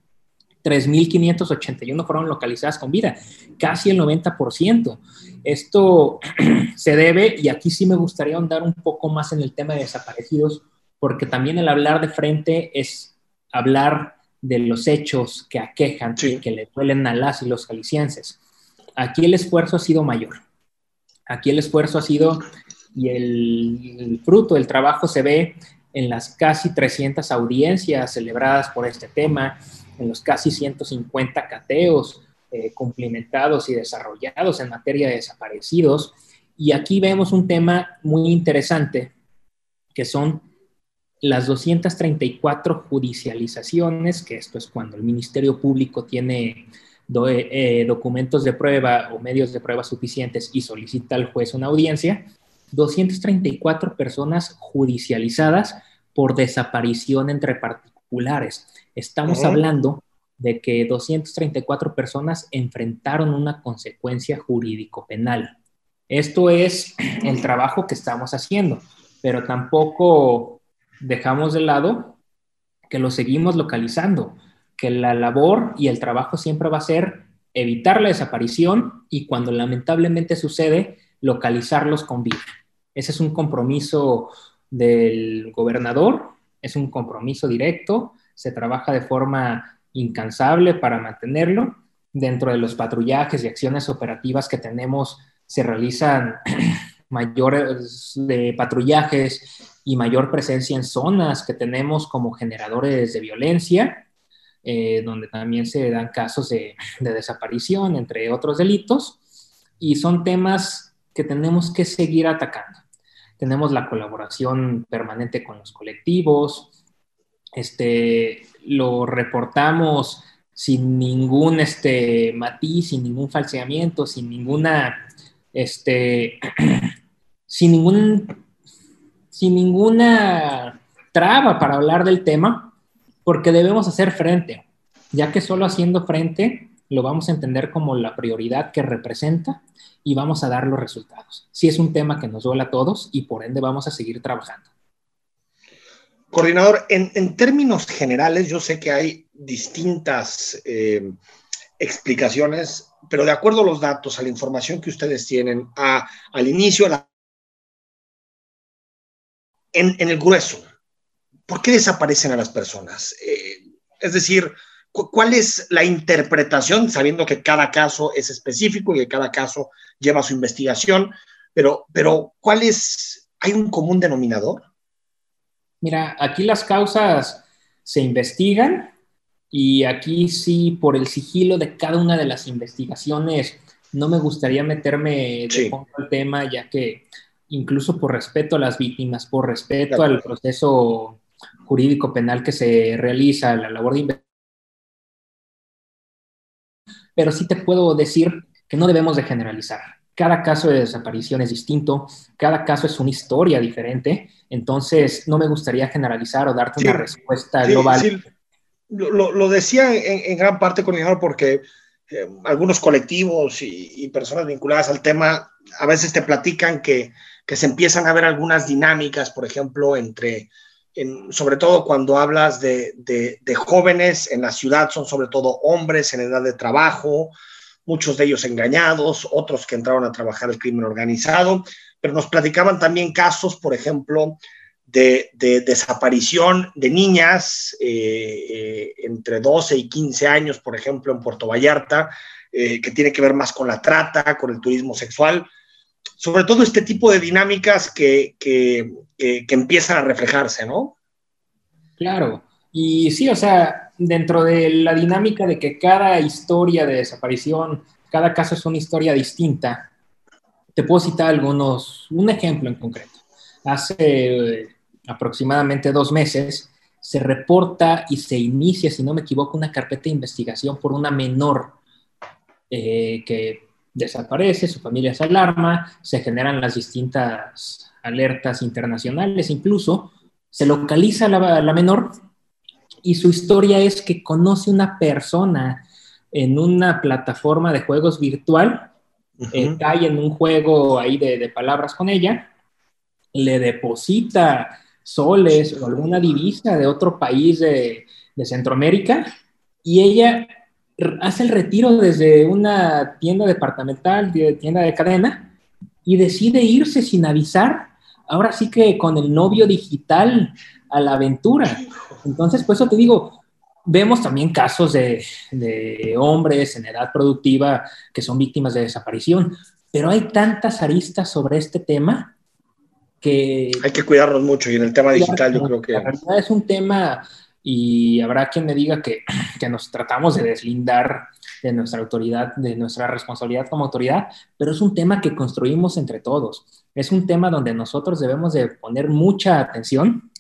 [SPEAKER 5] 3.581 fueron localizadas con vida, casi el 90%. Esto se debe, y aquí sí me gustaría ahondar un poco más en el tema de desaparecidos, porque también el hablar de frente es hablar de los hechos que aquejan y que le duelen a las y los jaliscienses. Aquí el esfuerzo ha sido mayor. Aquí el esfuerzo ha sido y el, fruto del trabajo se ve en las casi 300 audiencias celebradas por este tema, en los casi 150 cateos eh, cumplimentados y desarrollados en materia de desaparecidos. Y aquí vemos un tema muy interesante, que son las 234 judicializaciones, que esto es cuando el Ministerio Público tiene eh, documentos de prueba o medios de prueba suficientes y solicita al juez una audiencia, 234 personas judicializadas por desaparición entre particulares. Estamos hablando de que 234 personas enfrentaron una consecuencia jurídico-penal. Esto es el trabajo que estamos haciendo, pero tampoco dejamos de lado que lo seguimos localizando que la labor y el trabajo siempre va a ser evitar la desaparición y cuando lamentablemente sucede, localizarlos con vida. Ese es un compromiso del gobernador, es un compromiso directo, se trabaja de forma incansable para mantenerlo. Dentro de los patrullajes y acciones operativas que tenemos, se realizan mayores de patrullajes y mayor presencia en zonas que tenemos como generadores de violencia eh, donde también se dan casos de, desaparición, entre otros delitos, y son temas que tenemos que seguir atacando. Tenemos la colaboración permanente con los colectivos, este, lo reportamos sin ningún este, matiz, sin ningún falseamiento, sin ninguna, este, sin ningún, sin ninguna traba para hablar del tema, porque debemos hacer frente, ya que solo haciendo frente lo vamos a entender como la prioridad que representa y vamos a dar los resultados. Si es un tema que nos duele a todos y por ende vamos a seguir trabajando.
[SPEAKER 1] Coordinador, en, términos generales, yo sé que hay distintas eh, explicaciones, pero de acuerdo a los datos, a la información que ustedes tienen, al inicio, en, el grueso, ¿por qué desaparecen a las personas? Eh, es decir, ¿cuál es la interpretación, sabiendo que cada caso es específico y que cada caso lleva su investigación, pero, pero ¿cuál es, hay un común denominador?
[SPEAKER 5] Mira, aquí las causas se investigan y aquí sí, por el sigilo de cada una de las investigaciones, no me gustaría meterme de fondo al tema, ya que incluso por respeto a las víctimas, por respeto al proceso jurídico penal que se realiza, la labor de investigación. Pero sí te puedo decir que no debemos de generalizar. Cada caso de desaparición es distinto, cada caso es una historia diferente, entonces no me gustaría generalizar o darte una respuesta global. Sí,
[SPEAKER 6] lo, decía en, gran parte, coordinador, porque eh, algunos colectivos y, personas vinculadas al tema a veces te platican que, que se empiezan a ver algunas dinámicas, por ejemplo, entre sobre todo cuando hablas de, de, jóvenes en la ciudad, son sobre todo hombres en edad de trabajo, muchos de ellos engañados, otros que entraron a trabajar el crimen organizado, pero nos platicaban también casos, por ejemplo, de, de desaparición de niñas eh, eh, entre 12 y 15 años, por ejemplo, en Puerto Vallarta, eh, que tiene que ver más con la trata, con el turismo sexual sobre todo este tipo de dinámicas que, que, empiezan a reflejarse, ¿no?
[SPEAKER 5] Claro, y sí, o sea, dentro de la dinámica de que cada historia de desaparición, cada caso es una historia distinta, te puedo citar algunos, un ejemplo en concreto. Hace aproximadamente dos meses se reporta y se inicia, si no me equivoco, una carpeta de investigación por una menor eh, que desaparece, su familia se alarma, se generan las distintas alertas internacionales, incluso se localiza la, la menor y su historia es que conoce una persona en una plataforma de juegos virtual, eh, cae en un juego ahí de, palabras con ella, le deposita soles o alguna divisa de otro país de, de Centroamérica y ella hace el retiro desde una tienda departamental, de tienda de cadena, y decide irse sin avisar, ahora sí que con el novio digital a la aventura. Entonces, pues eso te digo, vemos también casos de, de, hombres en edad productiva que son víctimas de desaparición, pero hay tantas aristas sobre este tema que...
[SPEAKER 6] Hay que cuidarnos mucho y en el tema digital yo creo que...
[SPEAKER 5] La realidad es un tema y habrá quien me diga que, que, nos tratamos de deslindar de nuestra autoridad, de nuestra responsabilidad como autoridad, pero es un tema que construimos entre todos. Es un tema donde nosotros debemos de poner mucha atención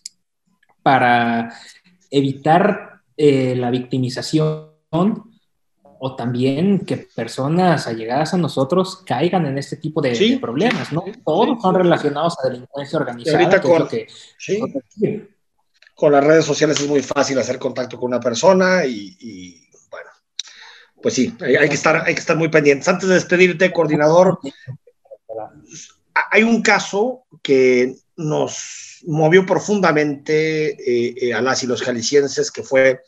[SPEAKER 5] para evitar eh, la victimización o también que personas allegadas a nosotros caigan en este tipo de, problemas, ¿no? Todos son relacionados a delincuencia organizada. que
[SPEAKER 6] con las redes sociales es muy fácil hacer contacto con una persona y, bueno, pues sí, hay, que estar, hay que estar muy pendientes. Antes de despedirte, coordinador, hay un caso que nos movió profundamente eh, eh, a las y los jaliscienses, que fue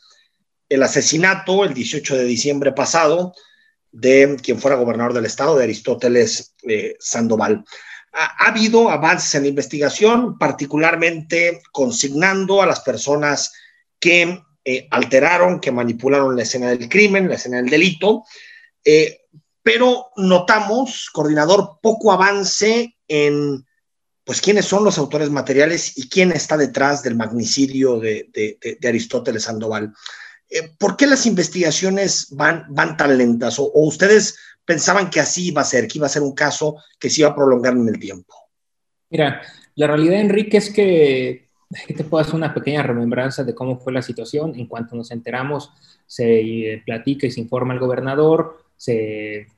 [SPEAKER 6] el asesinato el 18 de diciembre pasado de quien fuera gobernador del estado, de Aristóteles eh, Sandoval. Ha, habido avances en la investigación, particularmente consignando a las personas que alteraron, que manipularon la escena del crimen, la escena del delito, pero notamos, coordinador, poco avance en pues quiénes son los autores materiales y quién está detrás del magnicidio de, Aristóteles Sandoval. Eh, ¿Por qué las investigaciones van, tan lentas? o ustedes pensaban que así iba a ser, que iba a ser un caso que se iba a prolongar en el tiempo?
[SPEAKER 5] Mira, la realidad, Enrique, es que te puedo hacer una pequeña remembranza de cómo fue la situación. En cuanto nos enteramos, se eh, platica y se informa al gobernador, se,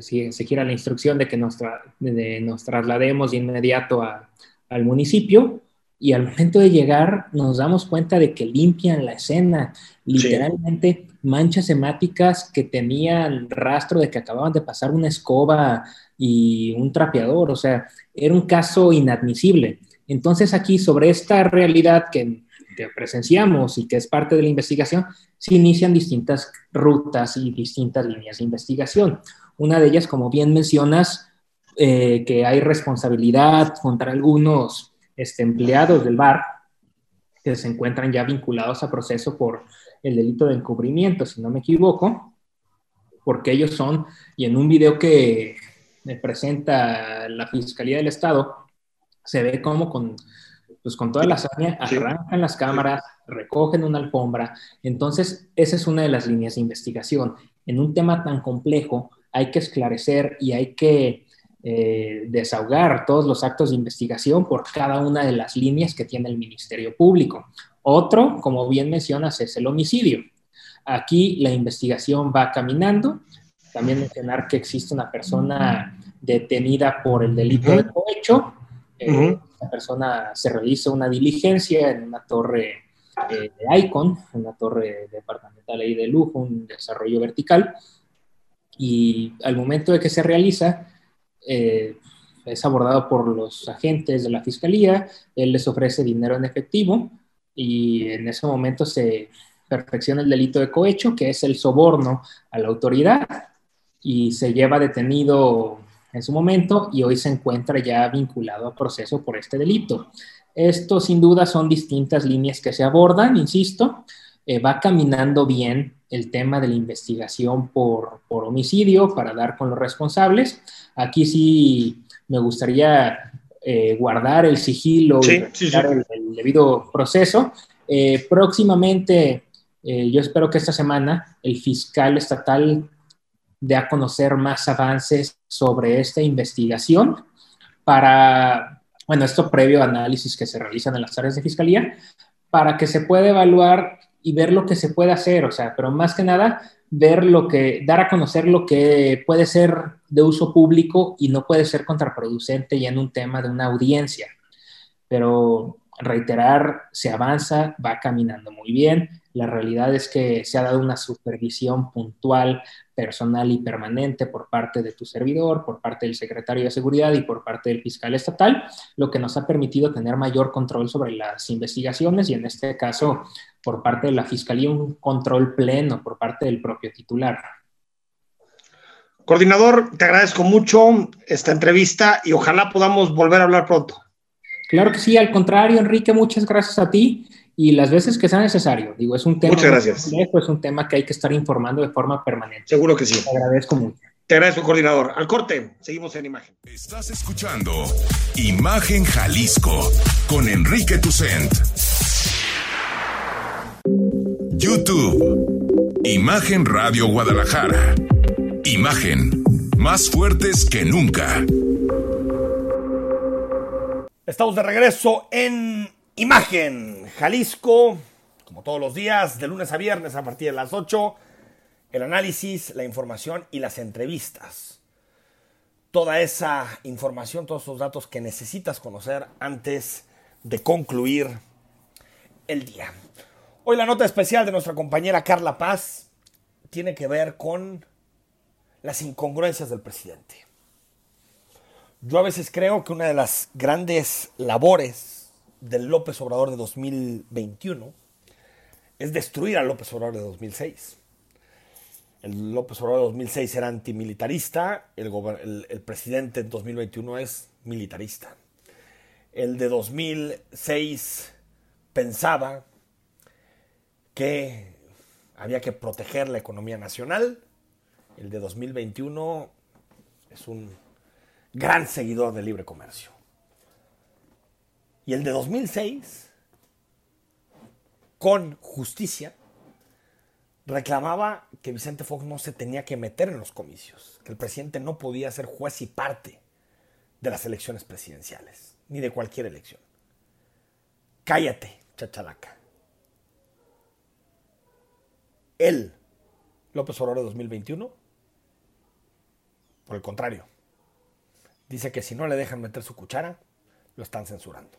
[SPEAKER 5] se, quiera la instrucción de que nos, nos traslademos de inmediato al municipio y al momento de llegar nos damos cuenta de que limpian la escena, literalmente manchas hemáticas que tenían rastro de que acababan de pasar una escoba y un trapeador, o sea, era un caso inadmisible. Entonces aquí sobre esta realidad que, presenciamos y que es parte de la investigación, se inician distintas rutas y distintas líneas de investigación. Una de ellas, como bien mencionas, eh, que hay responsabilidad contra algunos este, empleados del bar que se encuentran ya vinculados a proceso por el delito de encubrimiento, si no me equivoco, porque ellos son, y en un video que me presenta la Fiscalía del Estado, se ve como con, pues con toda la hazaña arrancan las cámaras, recogen una alfombra. Entonces, esa es una de las líneas de investigación. En un tema tan complejo hay que esclarecer y hay que eh, desahogar todos los actos de investigación por cada una de las líneas que tiene el Ministerio Público. Otro, como bien mencionas, es el homicidio. Aquí la investigación va caminando. También mencionar que existe una persona detenida por el delito de cohecho. Eh, La persona se realiza una diligencia en una torre eh, de ICON, una torre departamental ahí de lujo, un desarrollo vertical. Y al momento de que se realiza, eh, es abordado por los agentes de la fiscalía, él les ofrece dinero en efectivo y en ese momento se perfecciona el delito de cohecho, que es el soborno a la autoridad, y se lleva detenido en su momento y hoy se encuentra ya vinculado a proceso por este delito. Esto sin duda son distintas líneas que se abordan, insisto, eh, va caminando bien el tema de la investigación por, por, homicidio para dar con los responsables. Aquí sí me gustaría eh, guardar el sigilo
[SPEAKER 6] Sí,
[SPEAKER 5] y
[SPEAKER 6] sí,
[SPEAKER 5] el, el debido proceso. Eh, próximamente, yo espero que esta semana el fiscal estatal dé a conocer más avances sobre esta investigación para, bueno, esto previo análisis que se realizan en las áreas de fiscalía, para que se pueda evaluar y ver lo que se puede hacer, o sea, pero más que nada ver lo que, dar a conocer lo que puede ser de uso público y no puede ser contraproducente ya en un tema de una audiencia. Pero reiterar, se avanza, va caminando muy bien. La realidad es que se ha dado una supervisión puntual, personal y permanente por parte de tu servidor, por parte del secretario de Seguridad y por parte del fiscal estatal, lo que nos ha permitido tener mayor control sobre las investigaciones y en este caso por parte de la Fiscalía un control pleno por parte del propio titular.
[SPEAKER 6] Coordinador, te agradezco mucho esta entrevista y ojalá podamos volver a hablar pronto.
[SPEAKER 5] Claro que sí, al contrario, Enrique, muchas gracias a ti y las veces que sea necesario. Digo, es un tema
[SPEAKER 6] Muchas gracias.
[SPEAKER 5] complejo, es un tema que hay que estar informando de forma permanente.
[SPEAKER 6] Seguro que sí.
[SPEAKER 5] Te agradezco mucho.
[SPEAKER 6] Te agradezco, coordinador. Al corte, seguimos en imagen.
[SPEAKER 4] Estás escuchando Imagen Jalisco con Enrique Tucent. YouTube. Imagen Radio Guadalajara. Imagen. Más fuertes que nunca.
[SPEAKER 1] Estamos de regreso en Imagen Jalisco, como todos los días, de lunes a viernes a partir de las 8. El análisis, la información y las entrevistas. Toda esa información, todos esos datos que necesitas conocer antes de concluir el día. Hoy la nota especial de nuestra compañera Carla Paz tiene que ver con las incongruencias del presidente. Yo a veces creo que una de las grandes labores del López Obrador de 2021 es destruir al López Obrador de 2006. El López Obrador de 2006 era antimilitarista, el, presidente en 2021 es militarista. El de 2006 pensaba que había que proteger la economía nacional. El de 2021 es un gran seguidor del libre comercio. Y el de 2006, con justicia, reclamaba que Vicente Fox no se tenía que meter en los comicios, que el presidente no podía ser juez y parte de las elecciones presidenciales, ni de cualquier elección. Cállate, chachalaca. Él, López Obrador de 2021, por el contrario, dice que si no le dejan meter su cuchara, lo están censurando.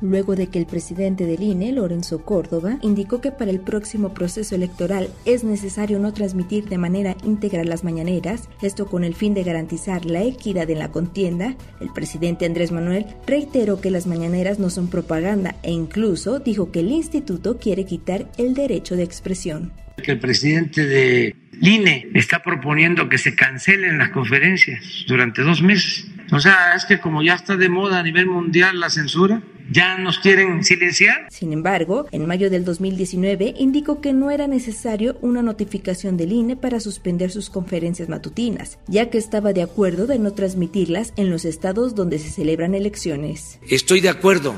[SPEAKER 7] Luego de que el presidente del INE, Lorenzo Córdoba, indicó que para el próximo proceso electoral es necesario no transmitir de manera íntegra las mañaneras, esto con el fin de garantizar la equidad en la contienda, el presidente Andrés Manuel reiteró que las mañaneras no son propaganda e incluso dijo que el instituto quiere quitar el derecho de expresión.
[SPEAKER 8] Que el presidente de INE está proponiendo que se cancelen las conferencias durante dos meses. O sea, es que como ya está de moda a nivel mundial la censura, ya nos quieren silenciar.
[SPEAKER 7] Sin embargo, en mayo del 2019 indicó que no era necesario una notificación del INE para suspender sus conferencias matutinas, ya que estaba de acuerdo de no transmitirlas en los estados donde se celebran elecciones.
[SPEAKER 8] Estoy de acuerdo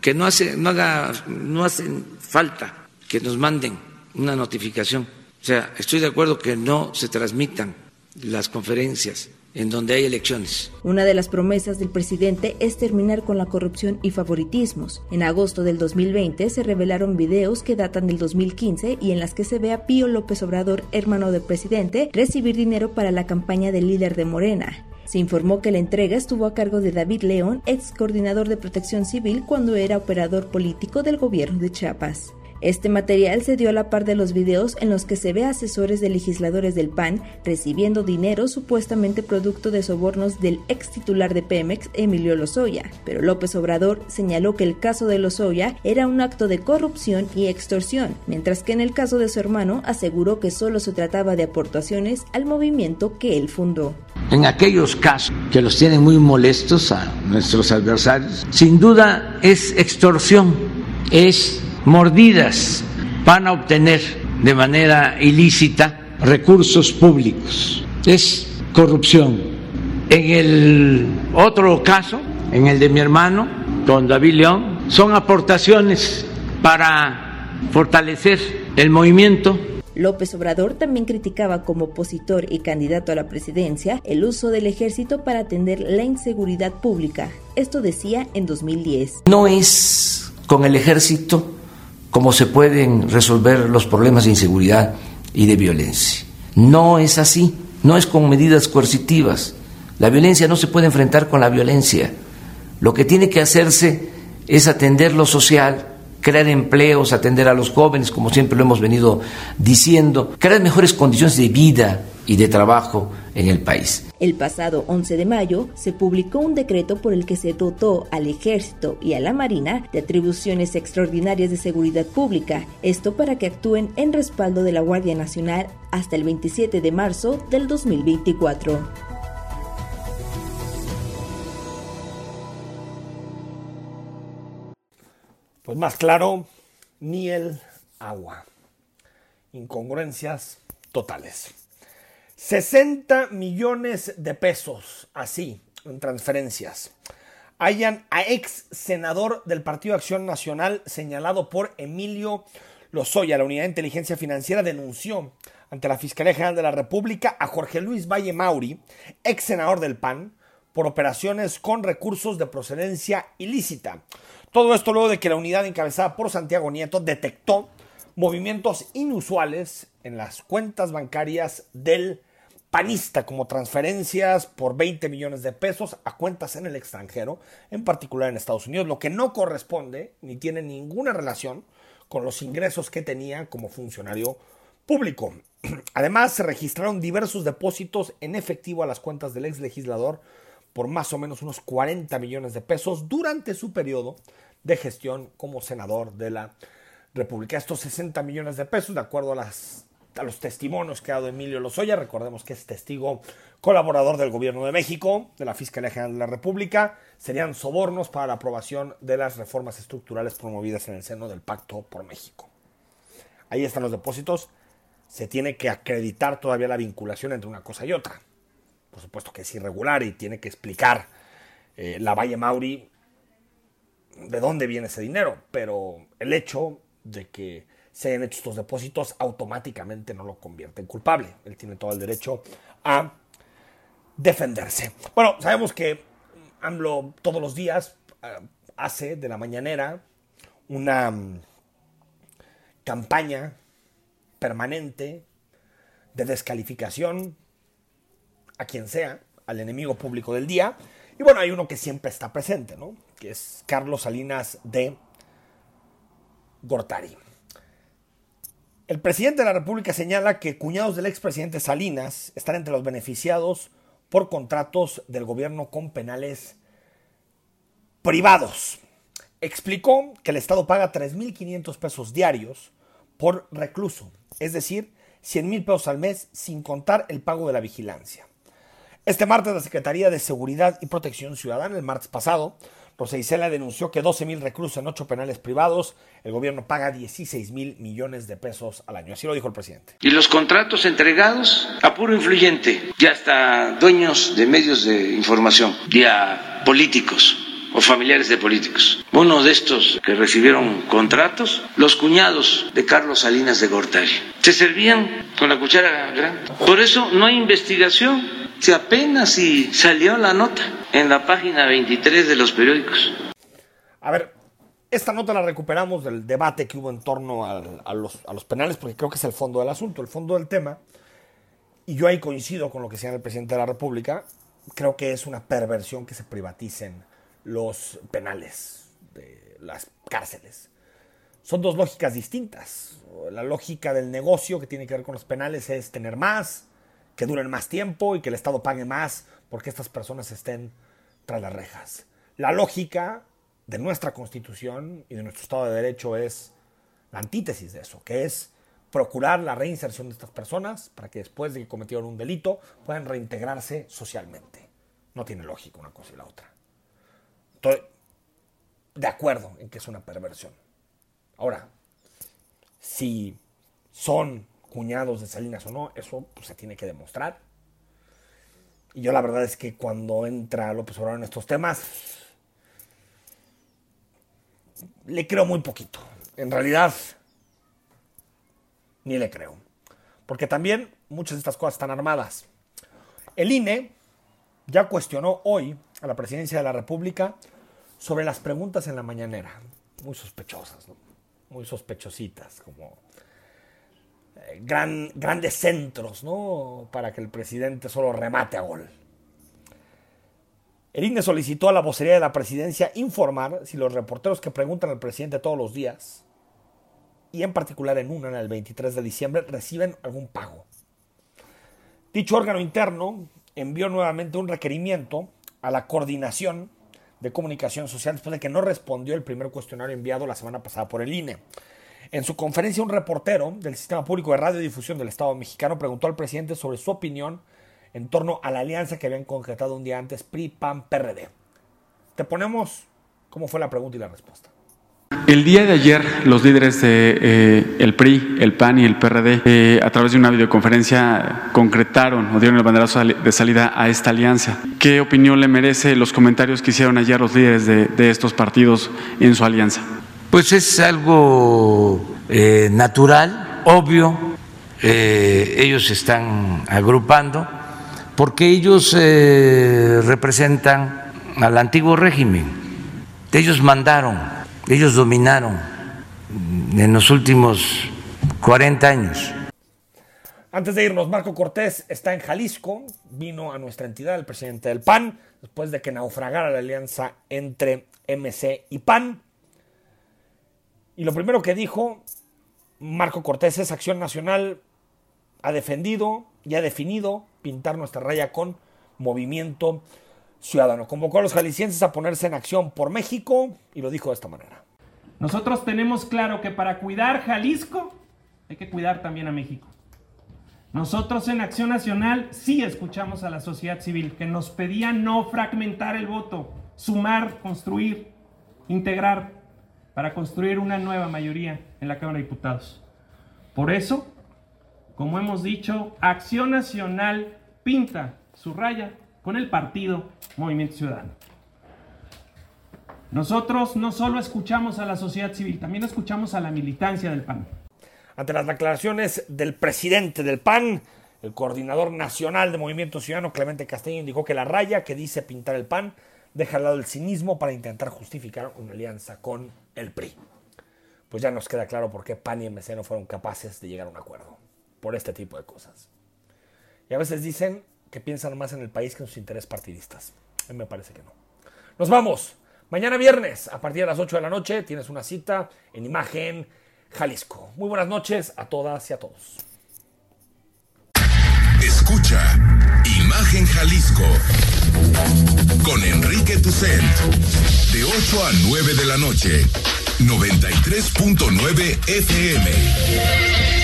[SPEAKER 8] que no hace no haga no hace falta que nos manden una notificación. O sea, estoy de acuerdo que no se transmitan las conferencias
[SPEAKER 9] en donde hay elecciones.
[SPEAKER 7] Una de las promesas del presidente es terminar con la corrupción y favoritismos. En agosto del 2020 se revelaron videos que datan del 2015 y en las que se ve a Pío López Obrador, hermano del presidente, recibir dinero para la campaña del líder de Morena. Se informó que la entrega estuvo a cargo de David León, ex coordinador de protección civil cuando era operador político del gobierno de Chiapas. Este material se dio a la par de los videos en los que se ve a asesores de legisladores del PAN recibiendo dinero supuestamente producto de sobornos del ex titular de Pemex, Emilio Lozoya. Pero López Obrador señaló que el caso de Lozoya era un acto de corrupción y extorsión, mientras que en el caso de su hermano aseguró que solo se trataba de aportaciones al movimiento que él fundó.
[SPEAKER 9] En aquellos casos que los tienen muy molestos a nuestros adversarios, sin duda es extorsión, es mordidas van a obtener de manera ilícita recursos públicos. Es corrupción. En el otro caso, en el de mi hermano, don David León, son aportaciones para fortalecer el movimiento
[SPEAKER 7] López Obrador también criticaba como opositor y candidato a la presidencia el uso del ejército para atender la inseguridad pública. Esto decía en 2010.
[SPEAKER 9] No es con el ejército cómo se pueden resolver los problemas de inseguridad y de violencia. No es así, no es con medidas coercitivas. La violencia no se puede enfrentar con la violencia. Lo que tiene que hacerse es atender lo social, crear empleos, atender a los jóvenes, como siempre lo hemos venido diciendo, crear mejores condiciones de vida y de trabajo en el país.
[SPEAKER 7] El pasado 11 de mayo se publicó un decreto por el que se dotó al Ejército y a la Marina de atribuciones extraordinarias de seguridad pública, esto para que actúen en respaldo de la Guardia Nacional hasta el 27 de marzo del 2024.
[SPEAKER 1] Pues más claro, ni el agua. Incongruencias totales. 60 millones de pesos, así, en transferencias. Hayan a ex senador del Partido Acción Nacional señalado por Emilio Lozoya. La Unidad de Inteligencia Financiera denunció ante la Fiscalía General de la República a Jorge Luis Valle Mauri, ex senador del PAN, por operaciones con recursos de procedencia ilícita. Todo esto luego de que la unidad encabezada por Santiago Nieto detectó movimientos inusuales en las cuentas bancarias del panista, como transferencias por 20 millones de pesos a cuentas en el extranjero, en particular en Estados Unidos, lo que no corresponde ni tiene ninguna relación con los ingresos que tenía como funcionario público. Además, se registraron diversos depósitos en efectivo a las cuentas del ex legislador por más o menos unos 40 millones de pesos durante su periodo de gestión como senador de la República. Estos 60 millones de pesos, de acuerdo a, las, a los testimonios que ha dado Emilio Lozoya, recordemos que es testigo colaborador del Gobierno de México, de la Fiscalía General de la República, serían sobornos para la aprobación de las reformas estructurales promovidas en el seno del Pacto por México. Ahí están los depósitos. Se tiene que acreditar todavía la vinculación entre una cosa y otra. Por supuesto que es irregular y tiene que explicar eh, la Valle Mauri de dónde viene ese dinero, pero el hecho de que se hayan hecho estos depósitos automáticamente no lo convierte en culpable. Él tiene todo el derecho a defenderse. Bueno, sabemos que AMLO todos los días eh, hace de la mañanera una um, campaña permanente de descalificación a quien sea, al enemigo público del día. Y bueno, hay uno que siempre está presente, ¿no? Que es Carlos Salinas de Gortari. El presidente de la República señala que cuñados del expresidente Salinas están entre los beneficiados por contratos del gobierno con penales privados. Explicó que el Estado paga 3.500 pesos diarios por recluso, es decir, 100 mil pesos al mes sin contar el pago de la vigilancia. Este martes la Secretaría de Seguridad y Protección Ciudadana, el martes pasado, Rosa Isela denunció que 12 mil reclusos en ocho penales privados, el gobierno paga 16 mil millones de pesos al año. Así lo dijo el presidente.
[SPEAKER 8] Y los contratos entregados a puro influyente, y hasta dueños de medios de información, y a políticos o familiares de políticos. Uno de estos que recibieron contratos, los cuñados de Carlos Salinas de Gortari. Se servían con la cuchara grande. Por eso no hay investigación
[SPEAKER 9] Si apenas si salió la nota en la página 23 de los periódicos.
[SPEAKER 1] A ver, esta nota la recuperamos del debate que hubo en torno a, los, a los penales, porque creo que es el fondo del asunto, el fondo del tema. Y yo ahí coincido con lo que señala el presidente de la República. Creo que es una perversión que se privaticen los penales de las cárceles. Son dos lógicas distintas. La lógica del negocio que tiene que ver con los penales es tener más, que duren más tiempo y que el Estado pague más porque estas personas estén tras las rejas. La lógica de nuestra constitución y de nuestro Estado de Derecho es la antítesis de eso, que es procurar la reinserción de estas personas para que después de que cometieron un delito puedan reintegrarse socialmente. No tiene lógica una cosa y la otra. Estoy de acuerdo en que es una perversión. Ahora, si son cuñados de Salinas o no, eso pues, se tiene que demostrar. Y yo la verdad es que cuando entra López Obrador en estos temas, le creo muy poquito. En realidad, ni le creo. Porque también muchas de estas cosas están armadas. El INE ya cuestionó hoy a la presidencia de la República sobre las preguntas en la mañanera. Muy sospechosas, muy sospechositas, como gran, grandes centros, ¿no? Para que el presidente solo remate a gol. El INE solicitó a la vocería de la presidencia informar si los reporteros que preguntan al presidente todos los días, y en particular en una, el 23 de diciembre, reciben algún pago. Dicho órgano interno envió nuevamente un requerimiento a la coordinación de comunicación social después de que no respondió el primer cuestionario enviado la semana pasada por el INE. En su conferencia, un reportero del Sistema Público de Radiodifusión del Estado mexicano preguntó al presidente sobre su opinión en torno a la alianza que habían concretado un día antes PRI, PAN, PRD. Te ponemos cómo fue la pregunta y la respuesta.
[SPEAKER 10] El día de ayer, los líderes de eh, el PRI, el PAN y el PRD, eh, a través de una videoconferencia, concretaron o dieron el banderazo de salida a esta alianza. ¿Qué opinión le merece los comentarios que hicieron ayer los líderes de, estos partidos en su alianza?
[SPEAKER 9] Pues es algo eh, natural, obvio. ellos se están agrupando porque ellos eh, representan al antiguo régimen. Ellos mandaron, ellos dominaron en los últimos 40 años.
[SPEAKER 1] Antes de irnos, Marco Cortés está en Jalisco, vino a nuestra entidad el presidente del PAN, después de que naufragara la alianza entre MC y PAN. Y lo primero que dijo Marco Cortés es Acción Nacional ha defendido y ha definido pintar nuestra raya con movimiento ciudadano. Convocó a los jaliscienses a ponerse en acción por México y lo dijo de esta manera.
[SPEAKER 11] Nosotros tenemos claro que para cuidar Jalisco hay que cuidar también a México. Nosotros en Acción Nacional sí escuchamos a la sociedad civil que nos pedía no fragmentar el voto, sumar, construir, integrar para construir una nueva mayoría en la Cámara de Diputados. Por eso como hemos dicho, Acción Nacional pinta su raya con el partido Movimiento Ciudadano. Nosotros no solo escuchamos a la sociedad civil, también escuchamos a la militancia del PAN.
[SPEAKER 1] Ante las declaraciones del presidente del PAN, el coordinador nacional de Movimiento Ciudadano, Clemente Castello, indicó que la raya que dice pintar el PAN deja al lado el cinismo para intentar justificar una alianza con el PRI. Pues ya nos queda claro por qué PAN y MC no fueron capaces de llegar a un acuerdo por este tipo de cosas. Y a veces dicen que piensan más en el país que en sus intereses partidistas. A mí me parece que no. Nos vamos. Mañana viernes, a partir de las 8 de la noche, tienes una cita en Imagen Jalisco. Muy buenas noches a todas y a todos.
[SPEAKER 4] Escucha Imagen Jalisco con Enrique Tucent de 8 a 9 de la noche, 93.9 FM.